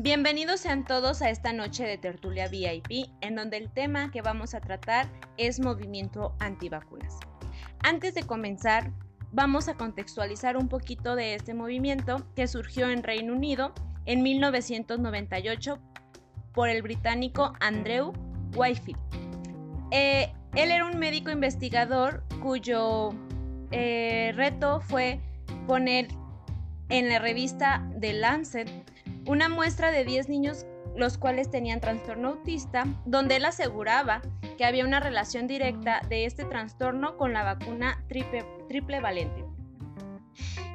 Bienvenidos sean todos a esta noche de tertulia VIP, en donde el tema que vamos a tratar es movimiento antivacunas. Antes de comenzar, vamos a contextualizar un poquito de este movimiento que surgió en Reino Unido en 1998 por el británico Andrew Whitefield. Eh, él era un médico investigador cuyo eh, reto fue poner en la revista The Lancet una muestra de 10 niños los cuales tenían trastorno autista, donde él aseguraba que había una relación directa de este trastorno con la vacuna triple, triple valente.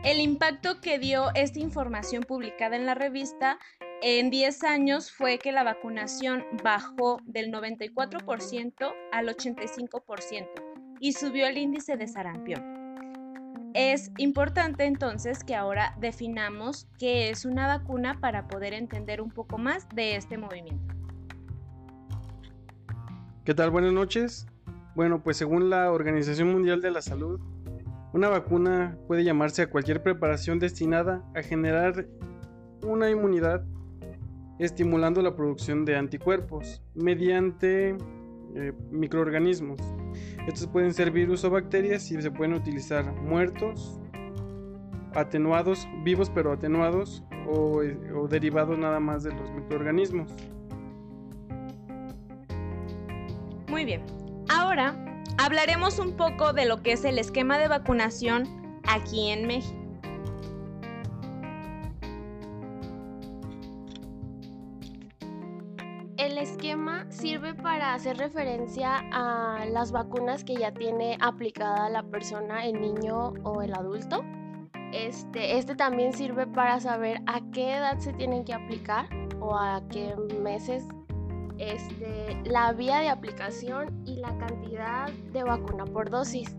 El impacto que dio esta información publicada en la revista en 10 años fue que la vacunación bajó del 94% al 85% y subió el índice de sarampión. Es importante entonces que ahora definamos qué es una vacuna para poder entender un poco más de este movimiento. ¿Qué tal? Buenas noches. Bueno, pues según la Organización Mundial de la Salud, una vacuna puede llamarse a cualquier preparación destinada a generar una inmunidad estimulando la producción de anticuerpos mediante eh, microorganismos. Estos pueden ser virus o bacterias y se pueden utilizar muertos, atenuados, vivos pero atenuados o, o derivados nada más de los microorganismos. Muy bien, ahora hablaremos un poco de lo que es el esquema de vacunación aquí en México. Sirve para hacer referencia a las vacunas que ya tiene aplicada la persona, el niño o el adulto. Este, este también sirve para saber a qué edad se tienen que aplicar o a qué meses este, la vía de aplicación y la cantidad de vacuna por dosis.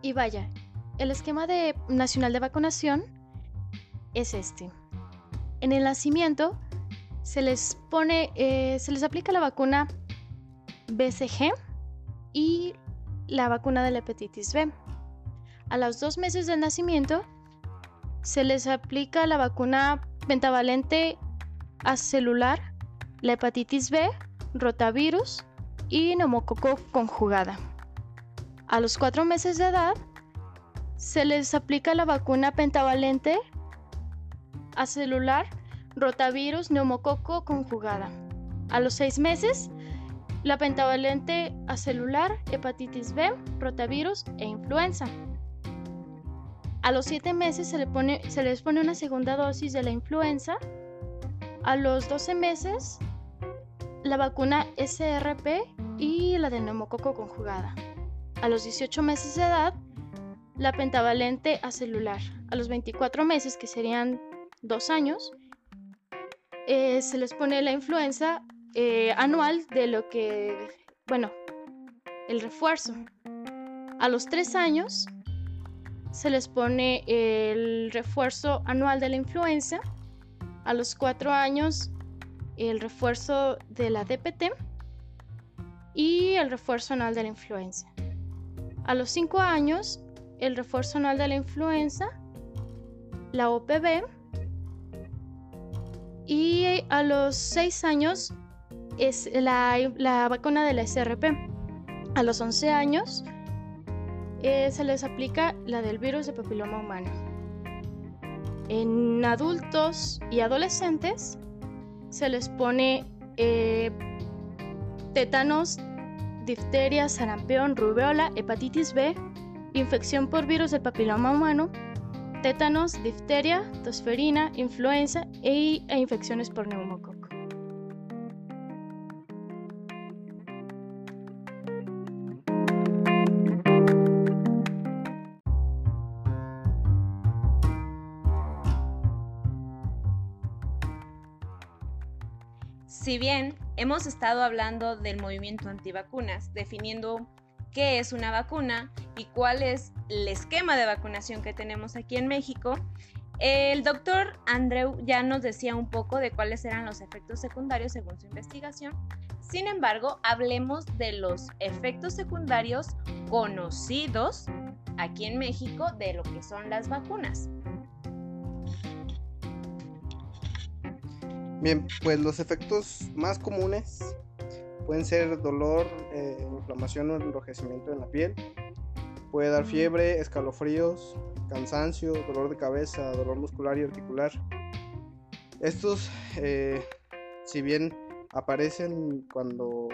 Y vaya, el esquema de nacional de vacunación es este. En el nacimiento se les pone, eh, se les aplica la vacuna BCG y la vacuna de la hepatitis B. A los dos meses del nacimiento se les aplica la vacuna pentavalente acelular, la hepatitis B, rotavirus y neumococo conjugada. A los cuatro meses de edad se les aplica la vacuna pentavalente acelular, rotavirus, neumococo conjugada. A los seis meses, la pentavalente acelular, hepatitis B, rotavirus e influenza. A los siete meses se, se les pone una segunda dosis de la influenza. A los 12 meses, la vacuna SRP y la de neumococo conjugada. A los 18 meses de edad, la pentavalente acelular. A los 24 meses, que serían dos años, eh, se les pone la influenza eh, anual de lo que, bueno, el refuerzo. A los tres años se les pone el refuerzo anual de la influenza. A los cuatro años el refuerzo de la DPT y el refuerzo anual de la influenza. A los cinco años el refuerzo anual de la influenza, la OPV y a los 6 años es la, vacuna de la SRP. A los 11 años eh, se les aplica la del virus de papiloma humano. En adultos y adolescentes se les pone eh, tétanos, difteria, sarampión, rubiola, hepatitis B, infección por virus del papiloma humano, tétanos, difteria, tosferina, influenza e, e infecciones por neumococo. Si bien hemos estado hablando del movimiento antivacunas, definiendo qué es una vacuna y cuál es el esquema de vacunación que tenemos aquí en México, el doctor Andreu ya nos decía un poco de cuáles eran los efectos secundarios según su investigación. Sin embargo, hablemos de los efectos secundarios conocidos aquí en México de lo que son las vacunas. Bien, pues los efectos más comunes pueden ser dolor, eh, inflamación o enrojecimiento en la piel. Puede dar fiebre, escalofríos, cansancio, dolor de cabeza, dolor muscular y articular. Estos, eh, si bien aparecen cuando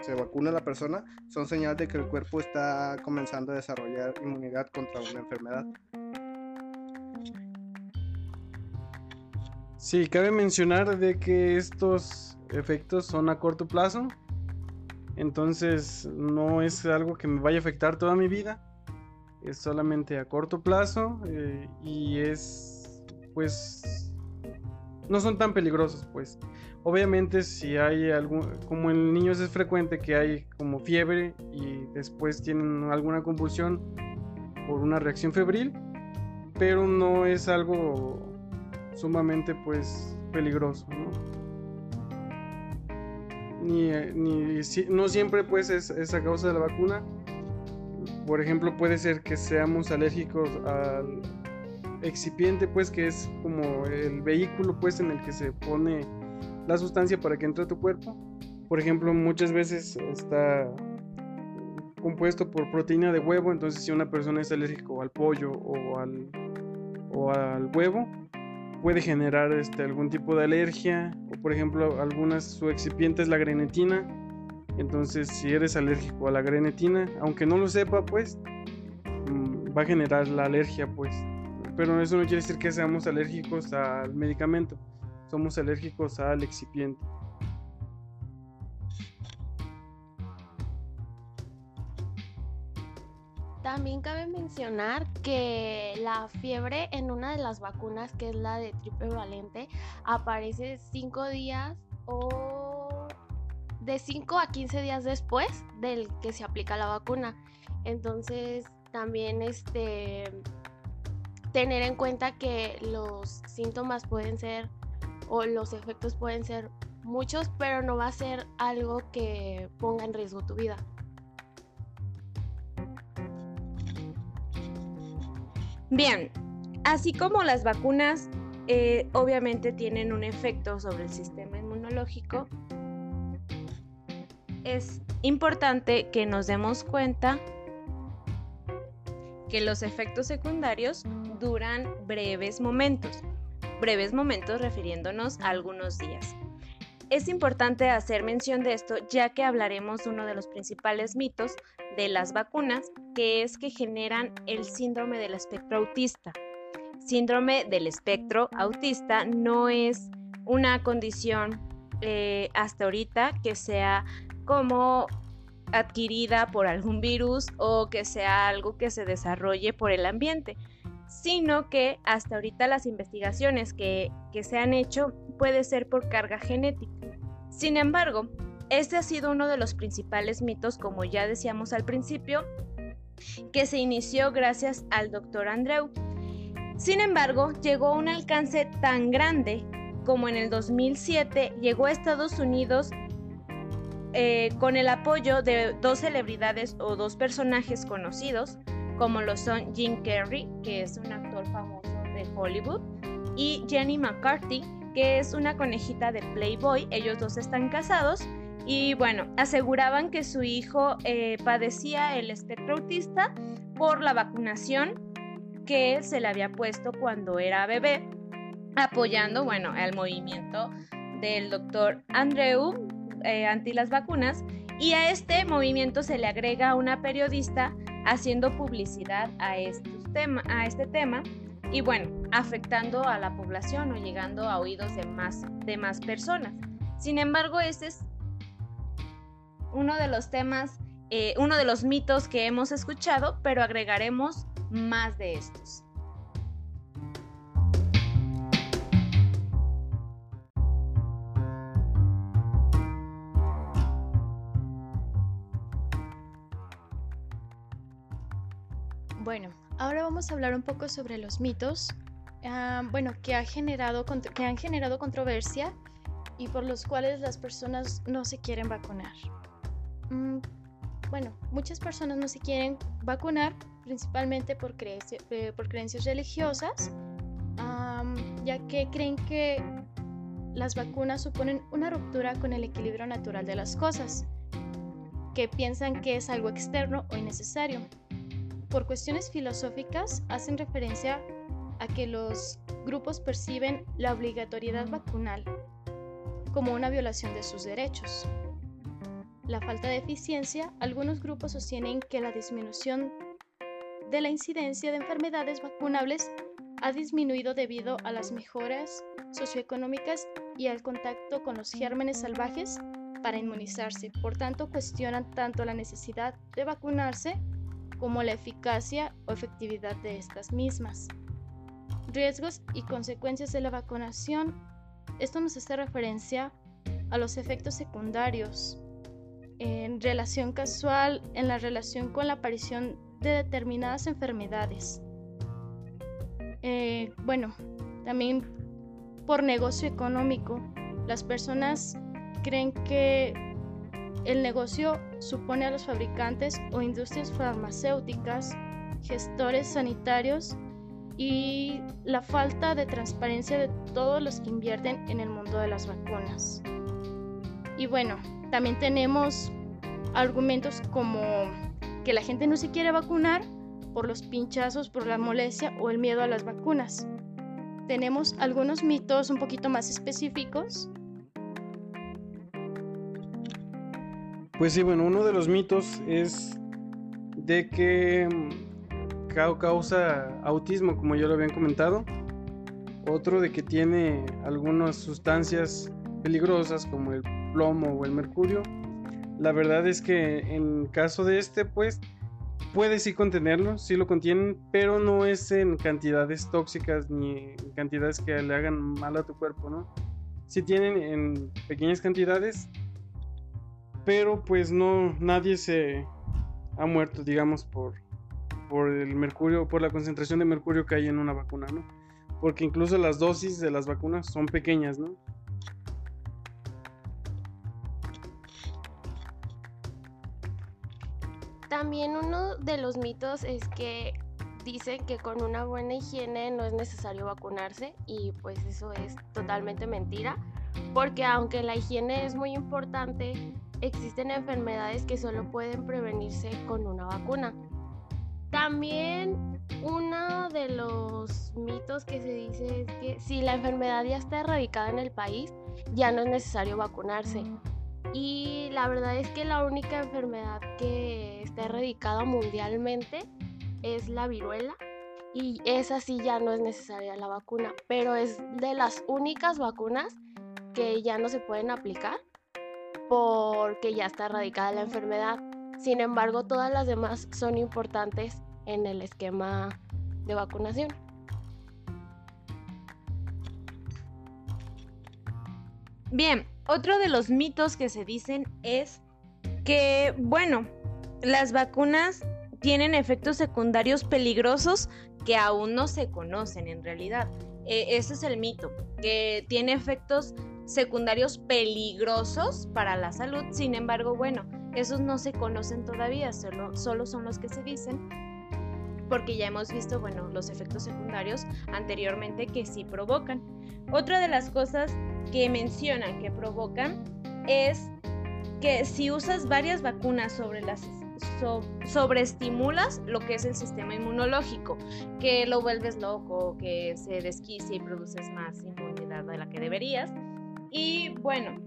se vacuna la persona, son señal de que el cuerpo está comenzando a desarrollar inmunidad contra una enfermedad. Sí, cabe mencionar de que estos efectos son a corto plazo, entonces no es algo que me vaya a afectar toda mi vida, es solamente a corto plazo eh, y es pues no son tan peligrosos pues. Obviamente si hay algún, como en niños es frecuente que hay como fiebre y después tienen alguna convulsión por una reacción febril, pero no es algo sumamente pues peligroso, ¿no? Ni, ni no siempre pues es, esa a causa de la vacuna. Por ejemplo, puede ser que seamos alérgicos al excipiente, pues que es como el vehículo pues en el que se pone la sustancia para que entre a tu cuerpo. Por ejemplo, muchas veces está compuesto por proteína de huevo, entonces si una persona es alérgico al pollo o al, o al huevo, puede generar este, algún tipo de alergia o por ejemplo algunas su excipiente es la grenetina entonces si eres alérgico a la grenetina aunque no lo sepa pues mm, va a generar la alergia pues. Pero eso no quiere decir que seamos alérgicos al medicamento somos alérgicos al excipiente También cabe mencionar que la fiebre en una de las vacunas, que es la de triple valente, aparece 5 días o de 5 a 15 días después del que se aplica la vacuna. Entonces, también este tener en cuenta que los síntomas pueden ser o los efectos pueden ser muchos, pero no va a ser algo que ponga en riesgo tu vida. Bien, así como las vacunas eh, obviamente tienen un efecto sobre el sistema inmunológico, es importante que nos demos cuenta que los efectos secundarios duran breves momentos, breves momentos refiriéndonos a algunos días. Es importante hacer mención de esto ya que hablaremos uno de los principales mitos de las vacunas, que es que generan el síndrome del espectro autista. Síndrome del espectro autista no es una condición eh, hasta ahorita que sea como adquirida por algún virus o que sea algo que se desarrolle por el ambiente, sino que hasta ahorita las investigaciones que, que se han hecho puede ser por carga genética. Sin embargo, este ha sido uno de los principales mitos, como ya decíamos al principio, que se inició gracias al doctor Andreu. Sin embargo, llegó a un alcance tan grande como en el 2007 llegó a Estados Unidos eh, con el apoyo de dos celebridades o dos personajes conocidos, como lo son Jim Carrey, que es un actor famoso de Hollywood, y Jenny McCarthy, que es una conejita de Playboy. Ellos dos están casados y bueno, aseguraban que su hijo eh, padecía el espectro autista por la vacunación que se le había puesto cuando era bebé, apoyando, bueno, el movimiento del doctor Andreu eh, anti las vacunas. Y a este movimiento se le agrega una periodista haciendo publicidad a, estos a este tema y bueno, afectando a la población o llegando a oídos de más, de más personas. Sin embargo, este es uno de los temas, eh, uno de los mitos que hemos escuchado, pero agregaremos más de estos. Bueno, ahora vamos a hablar un poco sobre los mitos, ah, bueno, que, ha generado, que han generado controversia y por los cuales las personas no se quieren vacunar. Mm, bueno, muchas personas no se quieren vacunar principalmente por, eh, por creencias religiosas, ya que creen que las vacunas suponen una ruptura con el equilibrio natural de las cosas, que piensan que es algo externo o innecesario. Por cuestiones filosóficas hacen referencia a que los grupos perciben la obligatoriedad vacunal como una violación de sus derechos. La falta de eficiencia, algunos grupos sostienen que la disminución de la incidencia de enfermedades vacunables ha disminuido debido a las mejoras socioeconómicas y al contacto con los gérmenes salvajes para inmunizarse. Por tanto, cuestionan tanto la necesidad de vacunarse como la eficacia o efectividad de estas mismas. Riesgos y consecuencias de la vacunación. Esto nos hace referencia a los efectos secundarios en relación casual, en la relación con la aparición de determinadas enfermedades. Eh, bueno, también por negocio económico. Las personas creen que el negocio supone a los fabricantes o industrias farmacéuticas, gestores sanitarios y la falta de transparencia de todos los que invierten en el mundo de las vacunas. Y bueno, también tenemos argumentos como que la gente no se quiere vacunar por los pinchazos, por la molestia o el miedo a las vacunas. Tenemos algunos mitos un poquito más específicos. Pues sí, bueno, uno de los mitos es de que mm, causa autismo, como ya lo habían comentado. Otro de que tiene algunas sustancias peligrosas como el plomo o el mercurio. La verdad es que en caso de este, pues puede sí contenerlo, sí lo contienen, pero no es en cantidades tóxicas ni en cantidades que le hagan mal a tu cuerpo, ¿no? Sí tienen en pequeñas cantidades, pero pues no, nadie se ha muerto, digamos, por, por el mercurio, por la concentración de mercurio que hay en una vacuna, ¿no? Porque incluso las dosis de las vacunas son pequeñas, ¿no? También uno de los mitos es que dicen que con una buena higiene no es necesario vacunarse y pues eso es totalmente mentira, porque aunque la higiene es muy importante, existen enfermedades que solo pueden prevenirse con una vacuna. También uno de los mitos que se dice es que si la enfermedad ya está erradicada en el país, ya no es necesario vacunarse. Y la verdad es que la única enfermedad que está erradicada mundialmente es la viruela. Y esa sí ya no es necesaria la vacuna, pero es de las únicas vacunas que ya no se pueden aplicar porque ya está erradicada la enfermedad. Sin embargo, todas las demás son importantes en el esquema de vacunación. Bien, otro de los mitos que se dicen es que, bueno, las vacunas tienen efectos secundarios peligrosos que aún no se conocen en realidad. E, ese es el mito, que tiene efectos secundarios peligrosos para la salud. Sin embargo, bueno, esos no se conocen todavía, solo, solo son los que se dicen porque ya hemos visto, bueno, los efectos secundarios anteriormente que sí provocan. Otra de las cosas que mencionan que provocan es que si usas varias vacunas sobre las sobreestimulas lo que es el sistema inmunológico, que lo vuelves loco, que se desquicia y produces más inmunidad de la que deberías. Y bueno,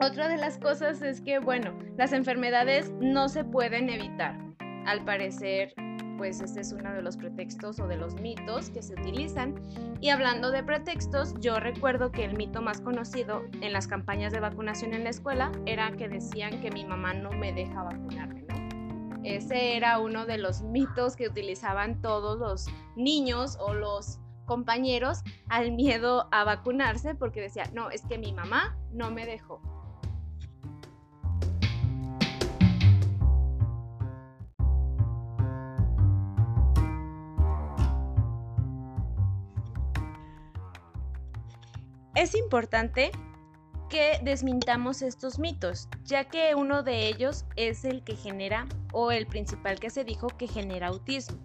otra de las cosas es que, bueno, las enfermedades no se pueden evitar. Al parecer, pues este es uno de los pretextos o de los mitos que se utilizan. Y hablando de pretextos, yo recuerdo que el mito más conocido en las campañas de vacunación en la escuela era que decían que mi mamá no me deja vacunarme. Ese era uno de los mitos que utilizaban todos los niños o los compañeros al miedo a vacunarse porque decía, no, es que mi mamá no me dejó. Es importante que desmintamos estos mitos, ya que uno de ellos es el que genera, o el principal que se dijo que genera autismo.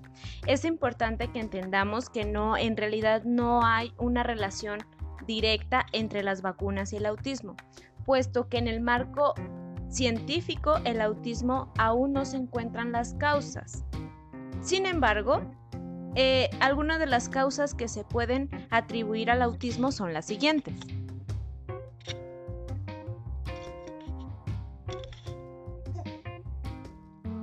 Es importante que entendamos que no, en realidad no hay una relación directa entre las vacunas y el autismo, puesto que en el marco científico el autismo aún no se encuentran las causas. Sin embargo, eh, algunas de las causas que se pueden atribuir al autismo son las siguientes.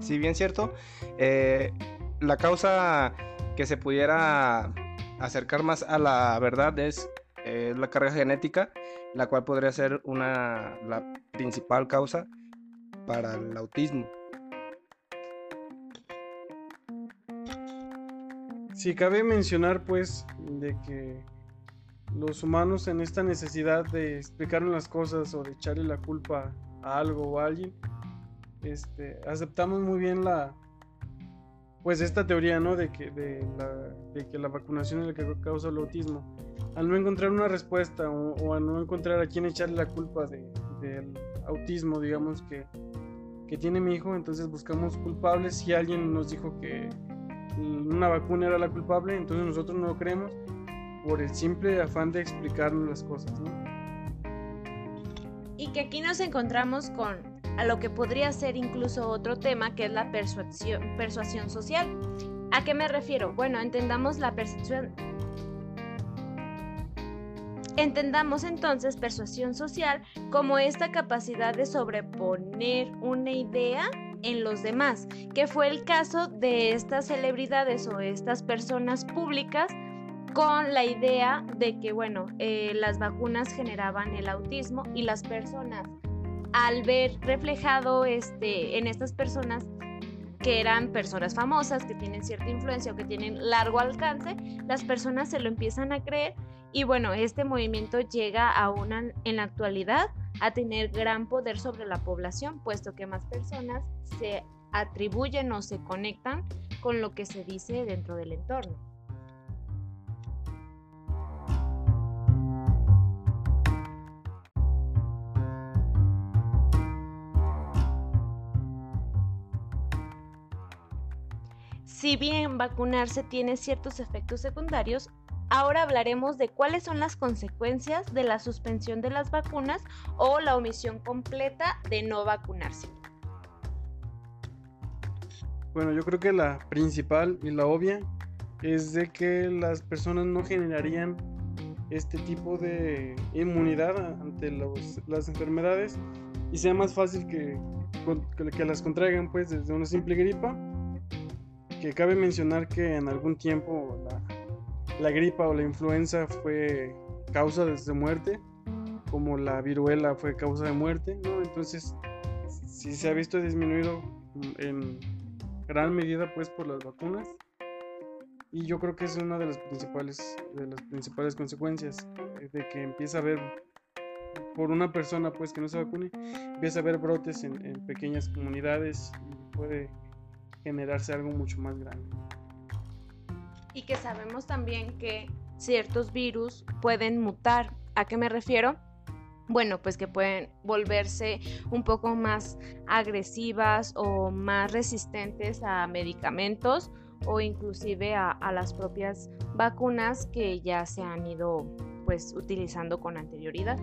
Si bien cierto, eh, la causa que se pudiera acercar más a la verdad es la carga genética, la cual podría ser una, la principal causa para el autismo. Si cabe mencionar pues de que los humanos en esta necesidad de explicar las cosas o de echarle la culpa a algo o a alguien, este, aceptamos muy bien la pues esta teoría ¿no? de, que, de, la, de que la vacunación es la que causa el autismo al no encontrar una respuesta o, o a no encontrar a quién echarle la culpa de, del autismo digamos que, que tiene mi hijo entonces buscamos culpables si alguien nos dijo que una vacuna era la culpable entonces nosotros no lo creemos por el simple afán de explicarnos las cosas ¿no? y que aquí nos encontramos con a lo que podría ser incluso otro tema que es la persuasión, persuasión social. ¿A qué me refiero? Bueno, entendamos la percepción. Entendamos entonces persuasión social como esta capacidad de sobreponer una idea en los demás, que fue el caso de estas celebridades o estas personas públicas con la idea de que, bueno, eh, las vacunas generaban el autismo y las personas al ver reflejado este, en estas personas que eran personas famosas, que tienen cierta influencia o que tienen largo alcance, las personas se lo empiezan a creer y bueno, este movimiento llega aún en la actualidad a tener gran poder sobre la población, puesto que más personas se atribuyen o se conectan con lo que se dice dentro del entorno. Si bien vacunarse tiene ciertos efectos secundarios, ahora hablaremos de cuáles son las consecuencias de la suspensión de las vacunas o la omisión completa de no vacunarse. Bueno, yo creo que la principal y la obvia es de que las personas no generarían este tipo de inmunidad ante las enfermedades y sea más fácil que, que las contraigan pues desde una simple gripa que cabe mencionar que en algún tiempo la, gripa o la influenza fue causa de muerte, como la viruela fue causa de muerte, ¿no? Entonces, sí se ha visto disminuido en gran medida pues por las vacunas y yo creo que es una de las principales de las principales consecuencias eh, de que empieza a haber por una persona pues que no se vacune empieza a haber brotes en, en pequeñas comunidades y puede generarse algo mucho más grande. Y que sabemos también que ciertos virus pueden mutar. ¿A qué me refiero? Bueno, pues que pueden volverse un poco más agresivas o más resistentes a medicamentos o inclusive a, las propias vacunas que ya se han ido pues utilizando con anterioridad.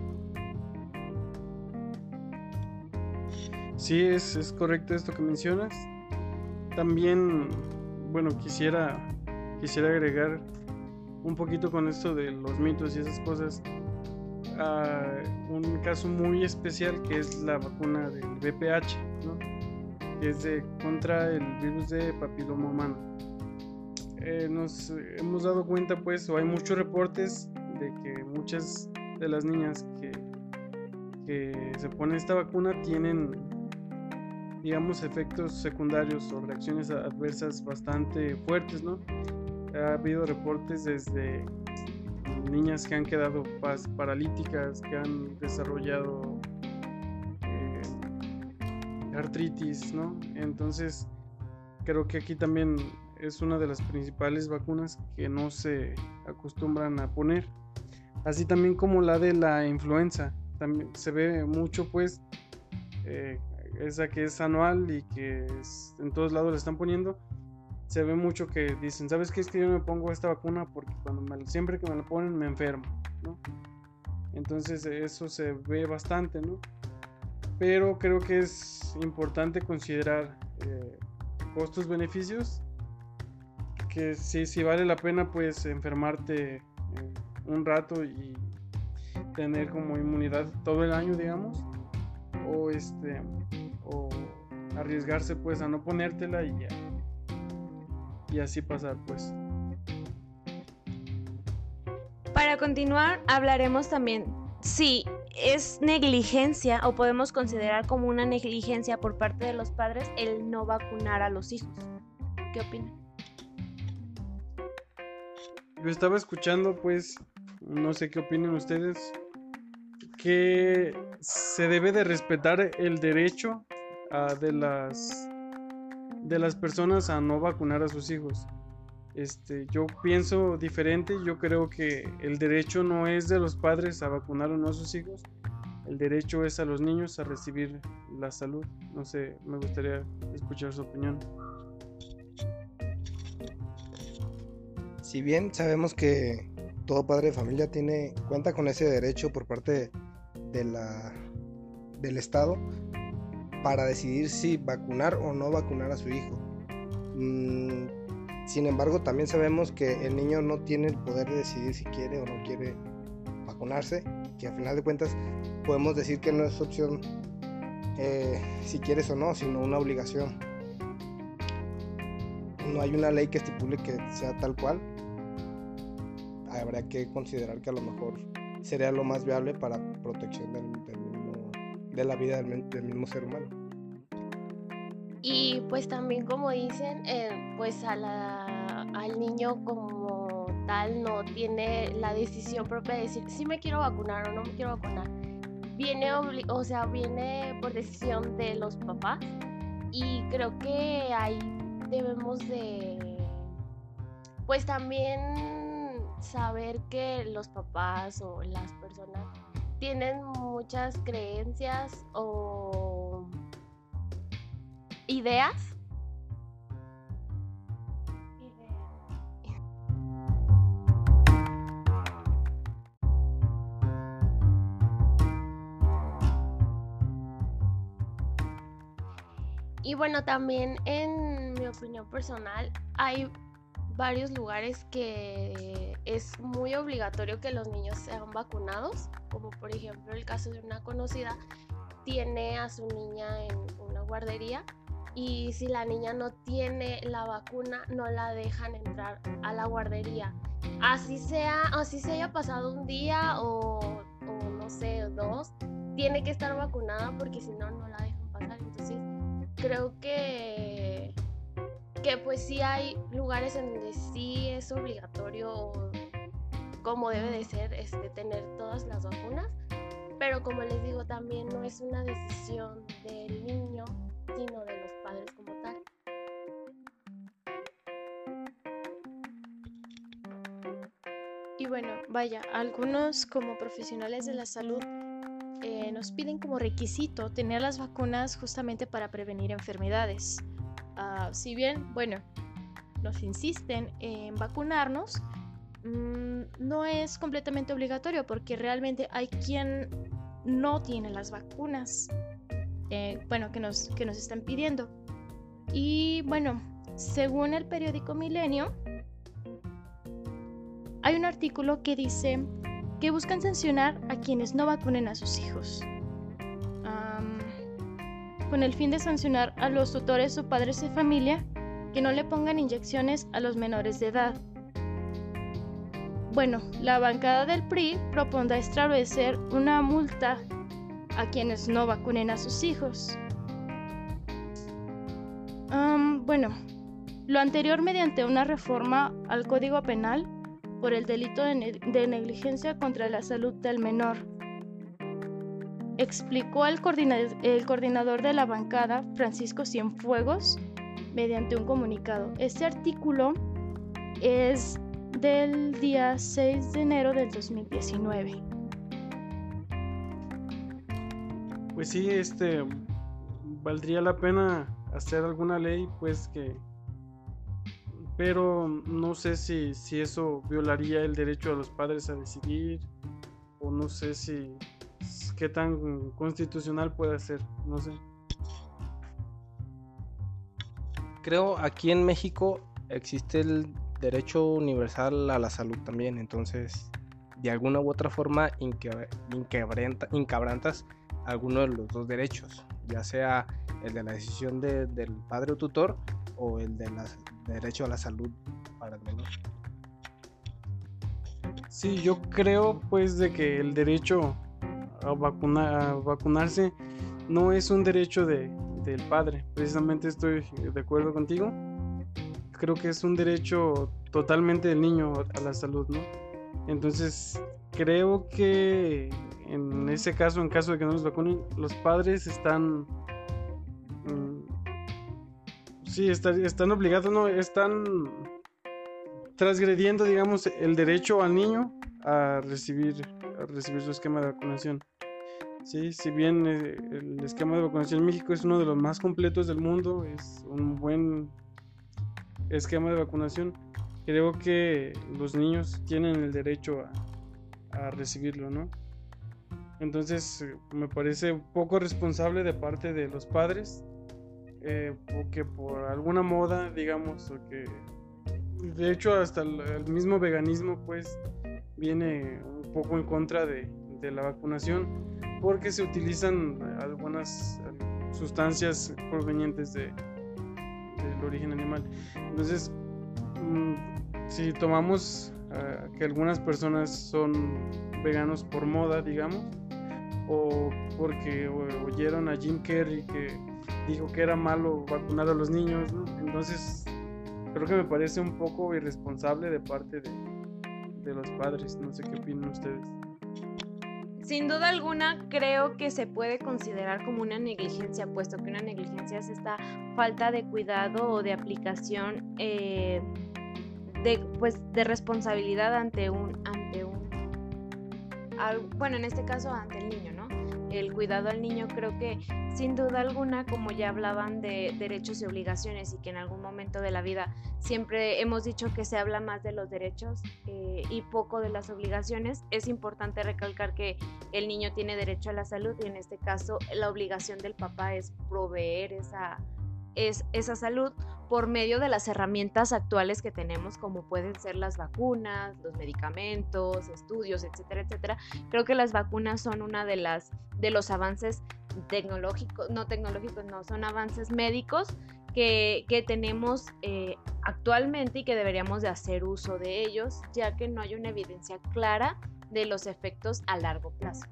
Sí, es, es correcto esto que mencionas. También, bueno, quisiera, quisiera agregar un poquito con esto de los mitos y esas cosas. a un caso muy especial que es la vacuna del VPH, ¿no? que es de, contra el virus de papiloma humano. Eh, nos hemos dado cuenta, pues, o hay muchos reportes de que muchas de las niñas que, que se ponen esta vacuna tienen digamos, efectos secundarios o reacciones adversas bastante fuertes, ¿no? Ha habido reportes desde niñas que han quedado paralíticas, que han desarrollado eh, artritis, ¿no? Entonces, creo que aquí también es una de las principales vacunas que no se acostumbran a poner. Así también como la de la influenza. también se ve mucho pues eh, esa que es anual y que en todos lados la están poniendo se ve mucho que dicen sabes qué es que yo me pongo esta vacuna porque cuando me, siempre que me la ponen me enfermo entonces eso se ve bastante no pero creo que es importante considerar eh, costos beneficios que si, si vale la pena pues enfermarte un rato y tener como inmunidad todo el año, digamos, o este o arriesgarse pues a no ponértela y ya y así pasar pues. Para continuar hablaremos también si es negligencia o podemos considerar como una negligencia por parte de los padres el no vacunar a los hijos. ¿Qué opinan? Yo estaba escuchando pues no sé qué opinan ustedes, que se debe de respetar el derecho de las de las personas a no vacunar a sus hijos. Este, yo pienso diferente, yo creo que el derecho no es de los padres a vacunar o no a sus hijos, el derecho es a los niños a recibir la salud. No sé, me gustaría escuchar su opinión. Si bien sabemos que todo padre de familia tiene cuenta con ese derecho por parte de la, del Estado para decidir si vacunar o no vacunar a su hijo. Mm, sin embargo, también sabemos que el niño no tiene el poder de decidir si quiere o no quiere vacunarse, que a final de cuentas podemos decir que no es opción eh, si quieres o no, sino una obligación. No hay una ley que estipule que sea tal cual, habría que considerar que a lo mejor sería lo más viable para protección del, de la vida del, mismo ser humano. Y pues también como dicen, eh, pues al niño como tal no tiene la decisión propia de decir si me quiero vacunar o no me quiero vacunar. Viene, o sea, viene por decisión de los papás y creo que ahí debemos de, pues también saber que los papás o las personas tienen muchas creencias o ideas. Y bueno, también en mi opinión personal hay varios lugares que es muy obligatorio que los niños sean vacunados, como por ejemplo el caso de una conocida tiene a su niña en una guardería y si la niña no tiene la vacuna no la dejan entrar a la guardería. Así sea, así se haya pasado un día o, o no sé, dos, tiene que estar vacunada porque si no, no la dejan pasar. Entonces, creo que que pues sí hay lugares en donde sí es obligatorio como debe de ser este, tener todas las vacunas, pero como les digo también no es una decisión del niño, sino de los padres como tal. Y bueno, vaya, algunos como profesionales de la salud eh, nos piden como requisito tener las vacunas justamente para prevenir enfermedades. Ah, si bien, bueno, nos insisten en vacunarnos, mm, no es completamente obligatorio porque realmente hay quien no tiene las vacunas, eh, bueno, que nos, que nos están pidiendo. Y bueno, según el periódico Milenio, hay un artículo que dice que buscan sancionar a quienes no vacunen a sus hijos con el fin de sancionar a los tutores o padres de familia que no le pongan inyecciones a los menores de edad. Bueno, la bancada del PRI propondrá establecer una multa a quienes no vacunen a sus hijos. bueno, lo anterior mediante una reforma al Código Penal por el delito de negligencia contra la salud del menor explicó el coordinador, de la bancada, Francisco Cienfuegos, mediante un comunicado. Este artículo es del día 6 de enero del 2019. Pues sí, este valdría la pena hacer alguna ley, pues que pero no sé si, si eso violaría el derecho a los padres a decidir o no sé si qué tan constitucional puede ser, no sé. Creo aquí en México existe el derecho universal a la salud también, entonces de alguna u otra forma incabrantas alguno de los dos derechos, ya sea el de la decisión del padre o tutor o el de la, derecho a la salud para el menor. Sí, yo creo pues de que el derecho a, vacunarse no es un derecho de, del padre. Precisamente estoy de acuerdo contigo. Creo que es un derecho totalmente del niño a la salud, ¿no? Entonces, creo que en ese caso, en caso de que no los vacunen, los padres están Sí, están obligados, no, están transgrediendo, digamos, el derecho al niño a recibir, a recibir su esquema de vacunación. Sí, si bien eh, el esquema de vacunación en México es uno de los más completos del mundo, es un buen esquema de vacunación, creo que los niños tienen el derecho a, recibirlo, ¿no? Entonces eh, me parece poco responsable de parte de los padres eh, o que por alguna moda, digamos, o que de hecho hasta el, mismo veganismo pues viene un poco en contra de, la vacunación porque se utilizan algunas sustancias provenientes de, del origen animal. Entonces, mm, si tomamos ah, que algunas personas son veganos por moda, digamos, o porque oyeron a Jim Carrey que dijo que era malo vacunar a los niños, Entonces, creo que me parece un poco irresponsable de parte de, los padres. No sé qué opinan ustedes. Sin duda alguna, creo que se puede considerar como una negligencia, puesto que una negligencia es esta falta de cuidado o de aplicación eh, de, pues, de responsabilidad ante un, ante un, bueno, en este caso ante el niño, ¿no? El cuidado al niño creo que sin duda alguna, como ya hablaban de derechos y obligaciones y que en algún momento de la vida siempre hemos dicho que se habla más de los derechos eh, y poco de las obligaciones, es importante recalcar que el niño tiene derecho a la salud y en este caso la obligación del papá es proveer esa, es, esa salud por medio de las herramientas actuales que tenemos, como pueden ser las vacunas, los medicamentos, estudios, etcétera, etcétera. Creo que las vacunas son una de las de los avances tecnológicos, no tecnológicos, no, son avances médicos que, tenemos eh, actualmente y que deberíamos de hacer uso de ellos, ya que no hay una evidencia clara de los efectos a largo plazo.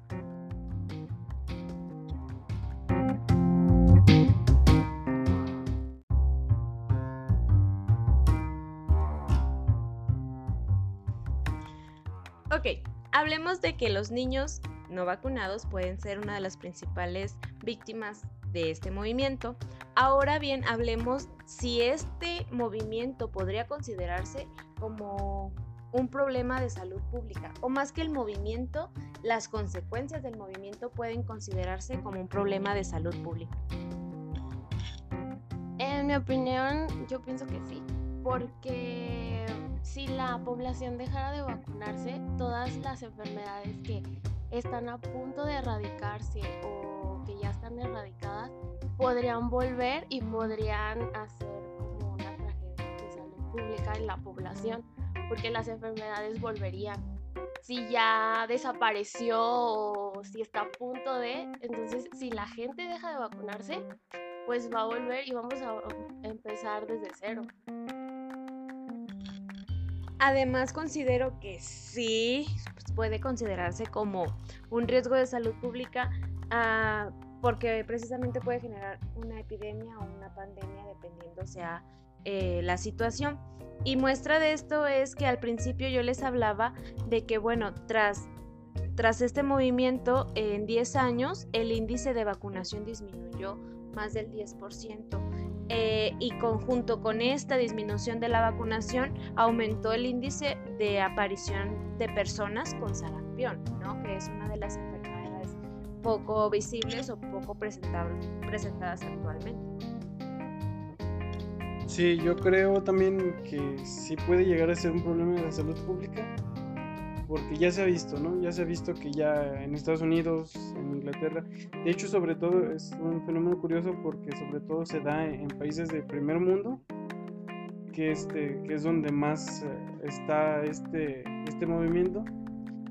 Ok, hablemos de que los niños no vacunados pueden ser una de las principales víctimas de este movimiento. Ahora bien, hablemos si este movimiento podría considerarse como un problema de salud pública o más que el movimiento, las consecuencias del movimiento pueden considerarse como un problema de salud pública. En mi opinión, yo pienso que sí, porque si la población dejara de vacunarse, todas las enfermedades que están a punto de erradicarse o que ya están erradicadas, podrían volver y podrían hacer como una tragedia de salud pública en la población, porque las enfermedades volverían. Si ya desapareció o si está a punto de, entonces si la gente deja de vacunarse, pues va a volver y vamos a empezar desde cero. Además considero que sí puede considerarse como un riesgo de salud pública ah, porque precisamente puede generar una epidemia o una pandemia dependiendo sea eh, la situación. Y muestra de esto es que al principio yo les hablaba de que, bueno, tras, tras este movimiento, en 10 años, el índice de vacunación disminuyó más del 10%. Eh, y conjunto con esta disminución de la vacunación aumentó el índice de aparición de personas con sarampión, ¿no? que es una de las enfermedades poco visibles o poco presentadas actualmente. Sí, yo creo también que sí puede llegar a ser un problema de la salud pública, porque ya se ha visto, ¿no? Ya se ha visto que ya en Estados Unidos, en Inglaterra, de hecho sobre todo es un fenómeno curioso porque sobre todo se da en países de primer mundo, que, este, que es donde más eh, está este, este movimiento,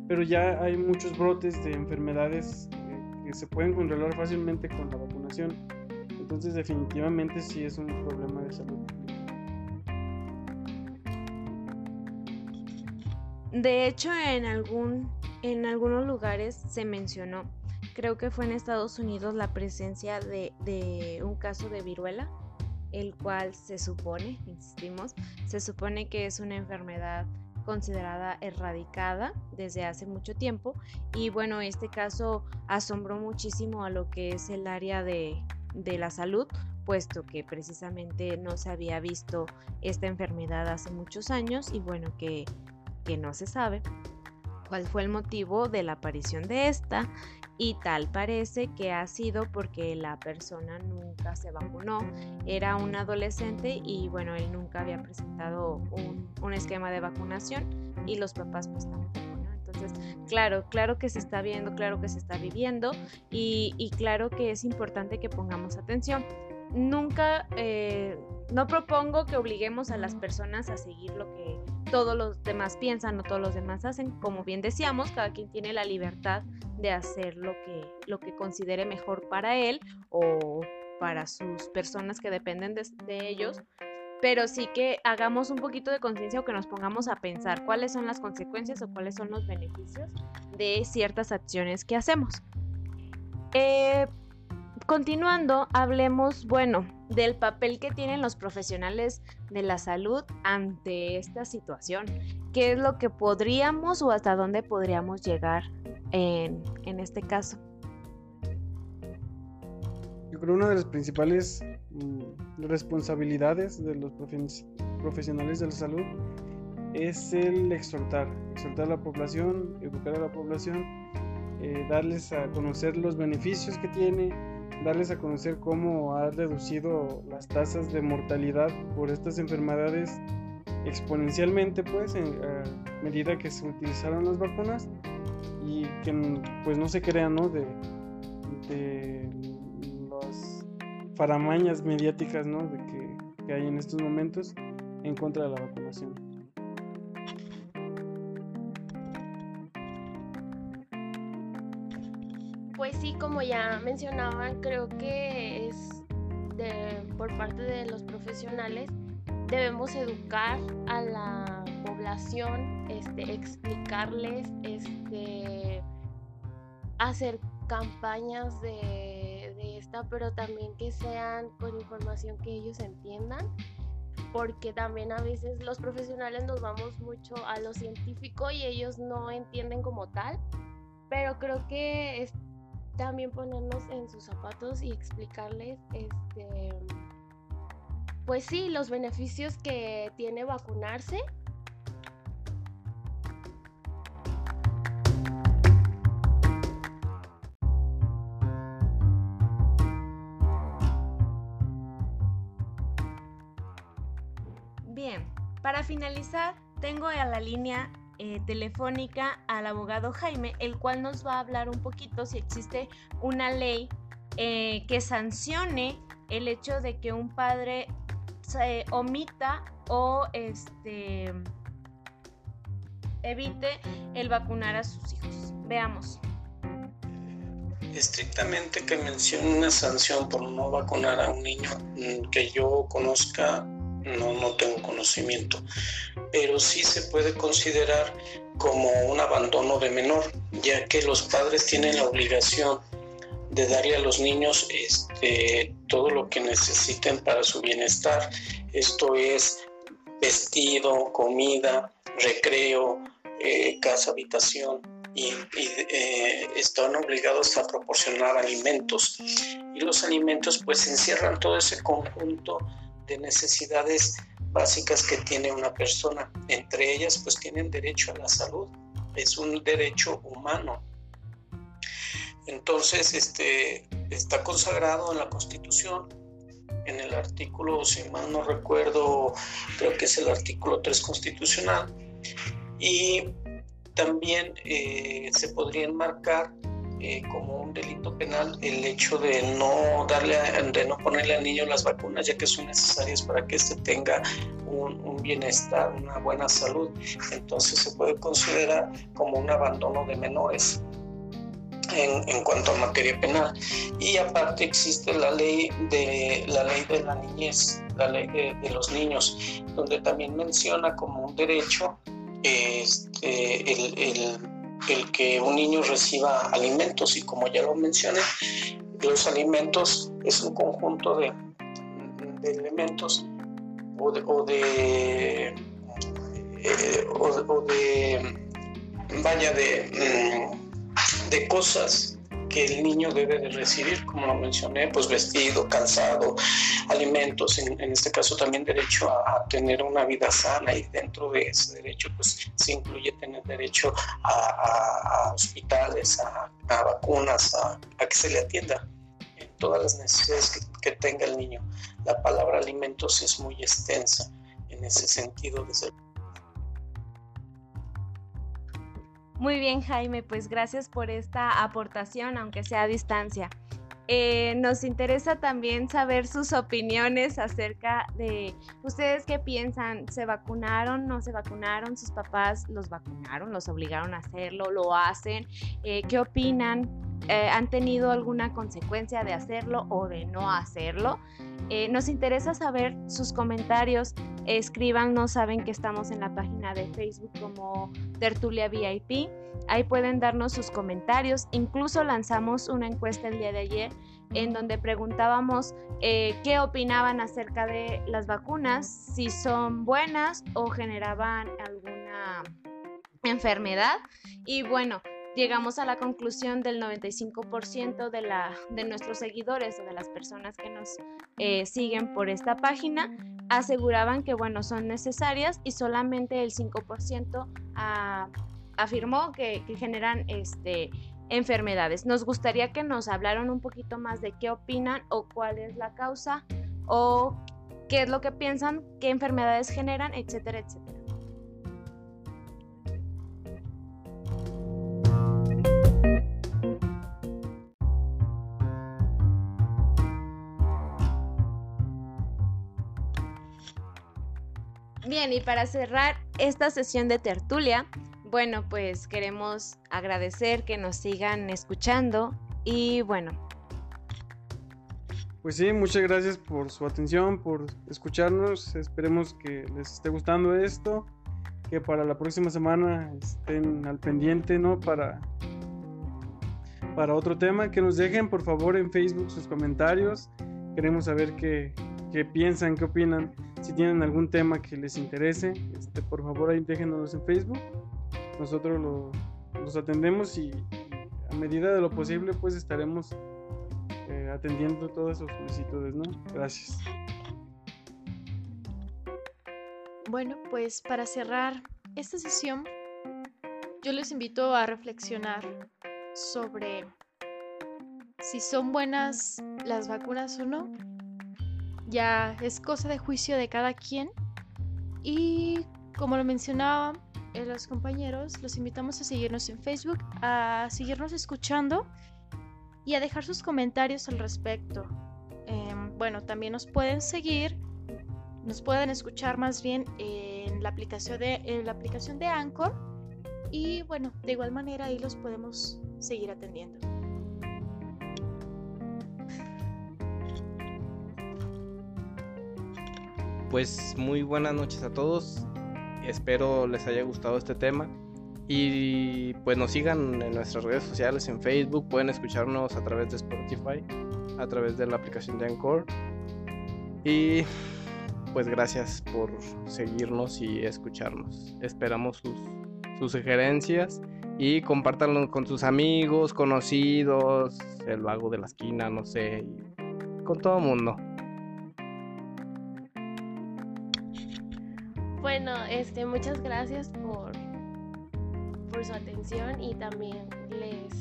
pero ya hay muchos brotes de enfermedades eh, que se pueden controlar fácilmente con la vacunación. Entonces definitivamente sí es un problema de salud. De hecho, en, algún, en algunos lugares se mencionó, creo que fue en Estados Unidos, la presencia de, de un caso de viruela el cual se supone, insistimos, se supone que es una enfermedad considerada erradicada desde hace mucho tiempo. Y bueno, este caso asombró muchísimo a lo que es el área de, la salud, puesto que precisamente no se había visto esta enfermedad hace muchos años y bueno, que, que no se sabe cuál fue el motivo de la aparición de esta y tal parece que ha sido porque la persona nunca se vacunó, era un adolescente y bueno, él nunca había presentado un, esquema de vacunación y los papás pues tampoco. Entonces, claro, claro que se está viendo, claro que se está viviendo y, y claro que es importante que pongamos atención. Nunca, eh, no propongo que obliguemos a las personas a seguir lo que todos los demás piensan o todos los demás hacen. Como bien decíamos, cada quien tiene la libertad de hacer lo que, lo que considere mejor para él o para sus personas que dependen de, ellos, pero sí que hagamos un poquito de conciencia o que nos pongamos a pensar cuáles son las consecuencias o cuáles son los beneficios de ciertas acciones que hacemos. Eh, continuando, hablemos, bueno, del papel que tienen los profesionales de la salud ante esta situación. ¿Qué es lo que podríamos o hasta dónde podríamos llegar en, en este caso? Yo creo una de las principales mm, responsabilidades de los profesionales de la salud es el exhortar, exhortar a la población, educar a la población, eh, darles a conocer los beneficios que tiene, darles a conocer cómo ha reducido las tasas de mortalidad por estas enfermedades exponencialmente pues a medida que se utilizaron las vacunas y que pues no se crean ¿no? de, de las faramañas mediáticas ¿no? de que, que hay en estos momentos en contra de la vacunación. Pues sí, como ya mencionaban, creo que es por parte de los profesionales debemos educar a la población, este, explicarles, este, hacer campañas de, de esta, pero también que sean con información que ellos entiendan porque también a veces los profesionales nos vamos mucho a lo científico y ellos no entienden como tal, pero creo que también ponernos en sus zapatos y explicarles este pues sí los beneficios que tiene vacunarse. Bien, para finalizar, tengo a la línea eh, telefónica al abogado Jaime, el cual nos va a hablar un poquito si existe una ley eh, que sancione el hecho de que un padre se omita o este evite el vacunar a sus hijos. Veamos. Estrictamente que mencione una sanción por no vacunar a un niño mm, que yo conozca, no, no tengo conocimiento pero sí se puede considerar como un abandono de menor, ya que los padres tienen la obligación de darle a los niños este, todo lo que necesiten para su bienestar. Esto es vestido, comida, recreo, eh, casa, habitación, y, eh, están obligados a proporcionar alimentos. Y los alimentos pues encierran todo ese conjunto de necesidades básicas que tiene una persona. Entre ellas, pues tienen derecho a la salud. Es un derecho humano. Entonces, este, está consagrado en la Constitución, en el artículo, si mal no recuerdo, creo que es el artículo 3 constitucional, y también eh, se podría enmarcar eh, como un delito penal el hecho de no darle de no ponerle al niño las vacunas ya que son necesarias para que éste tenga un, un, bienestar una buena salud entonces se puede considerar como un abandono de menores en, en, cuanto a materia penal. Y aparte existe la ley de la ley de la niñez, la ley de, de los niños, donde también menciona como un derecho este, el, el, el, que un niño reciba alimentos. Y como ya lo mencioné, los alimentos es un conjunto de, elementos o de, o de, eh, o, de vaya de de cosas que el niño debe de recibir, como lo mencioné, pues vestido, calzado, alimentos, en, este caso también derecho a, tener una vida sana y dentro de ese derecho pues se incluye tener derecho a, hospitales, a, vacunas, a, que se le atienda en todas las necesidades que, tenga el niño. La palabra alimentos es muy extensa en ese sentido desde Muy bien, Jaime, pues gracias por esta aportación, aunque sea a distancia. Eh, nos interesa también saber sus opiniones acerca de ustedes qué piensan, ¿se vacunaron, no se vacunaron? ¿Sus papás los vacunaron, los obligaron a hacerlo, lo hacen? Eh, ¿Qué opinan? Eh, ¿Han tenido alguna consecuencia de hacerlo o de no hacerlo? Eh, nos interesa saber sus comentarios. Escríbanos, saben que estamos en la página de Facebook como Tertulia VIP. Ahí pueden darnos sus comentarios. Incluso lanzamos una encuesta el día de ayer en donde preguntábamos eh, qué opinaban acerca de las vacunas, si son buenas o generaban alguna enfermedad. Y bueno, llegamos a la conclusión del 95% de, la, de nuestros seguidores o de las personas que nos eh, siguen por esta página aseguraban que, bueno, son necesarias y solamente el 5% ah, afirmó que, que, generan este, enfermedades. Nos gustaría que nos hablaran un poquito más de qué opinan o cuál es la causa o qué es lo que piensan, qué enfermedades generan, etcétera, etcétera. Bien, y para cerrar esta sesión de tertulia, bueno, pues queremos agradecer que nos sigan escuchando y bueno. Pues sí, muchas gracias por su atención, por escucharnos. Esperemos que les esté gustando esto, que para la próxima semana estén al pendiente, ¿no? Para para otro tema, que nos dejen por favor en Facebook sus comentarios. Queremos saber qué, qué piensan, qué opinan. Si tienen algún tema que les interese, este, por favor ahí déjenos en Facebook. Nosotros lo, los atendemos y, a medida de lo posible pues estaremos eh, atendiendo todas sus solicitudes, ¿no? Gracias. Bueno, pues para cerrar esta sesión, yo les invito a reflexionar sobre si son buenas las vacunas o no ya es cosa de juicio de cada quien. Y como lo mencionaba eh, los compañeros, los invitamos a seguirnos en Facebook, a seguirnos escuchando y a dejar sus comentarios al respecto. Eh, bueno, también nos pueden seguir, nos pueden escuchar más bien en la aplicación de, en la aplicación de Anchor. Y bueno, de igual manera ahí los podemos seguir atendiendo. Pues muy buenas noches a todos. Espero les haya gustado este tema. Y pues nos sigan en nuestras redes sociales, en Facebook, pueden escucharnos a través de Spotify, a través de la aplicación de Anchor. Y pues gracias por seguirnos y escucharnos. Esperamos sus, sugerencias y compártanlo con sus amigos, conocidos, el vago de la esquina, no sé, con todo el mundo. Bueno, este, muchas gracias por, por su atención y también les,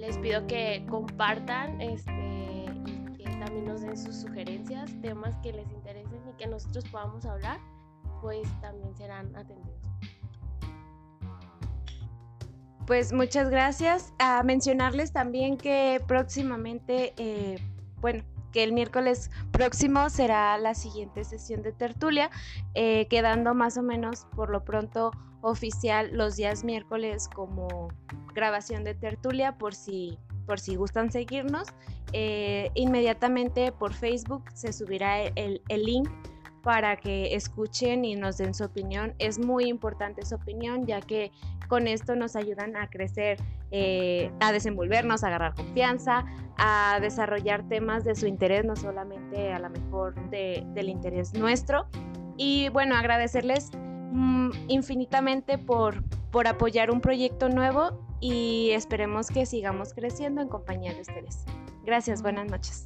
les pido que compartan este, y que también nos den sus sugerencias, temas que les interesen y que nosotros podamos hablar, pues también serán atendidos. Pues muchas gracias. A mencionarles también que próximamente, eh, bueno, que el miércoles próximo será la siguiente sesión de tertulia, eh, quedando más o menos por lo pronto oficial los días miércoles como grabación de tertulia por si, por si gustan seguirnos. Eh, inmediatamente por Facebook se subirá el, el link para que escuchen y nos den su opinión. Es muy importante su opinión, ya que con esto nos ayudan a crecer, eh, a desenvolvernos, a agarrar confianza, a desarrollar temas de su interés, no solamente a lo mejor del interés nuestro. Y bueno, agradecerles mm, infinitamente por, por apoyar un proyecto nuevo y esperemos que sigamos creciendo en compañía de ustedes. Gracias, buenas noches.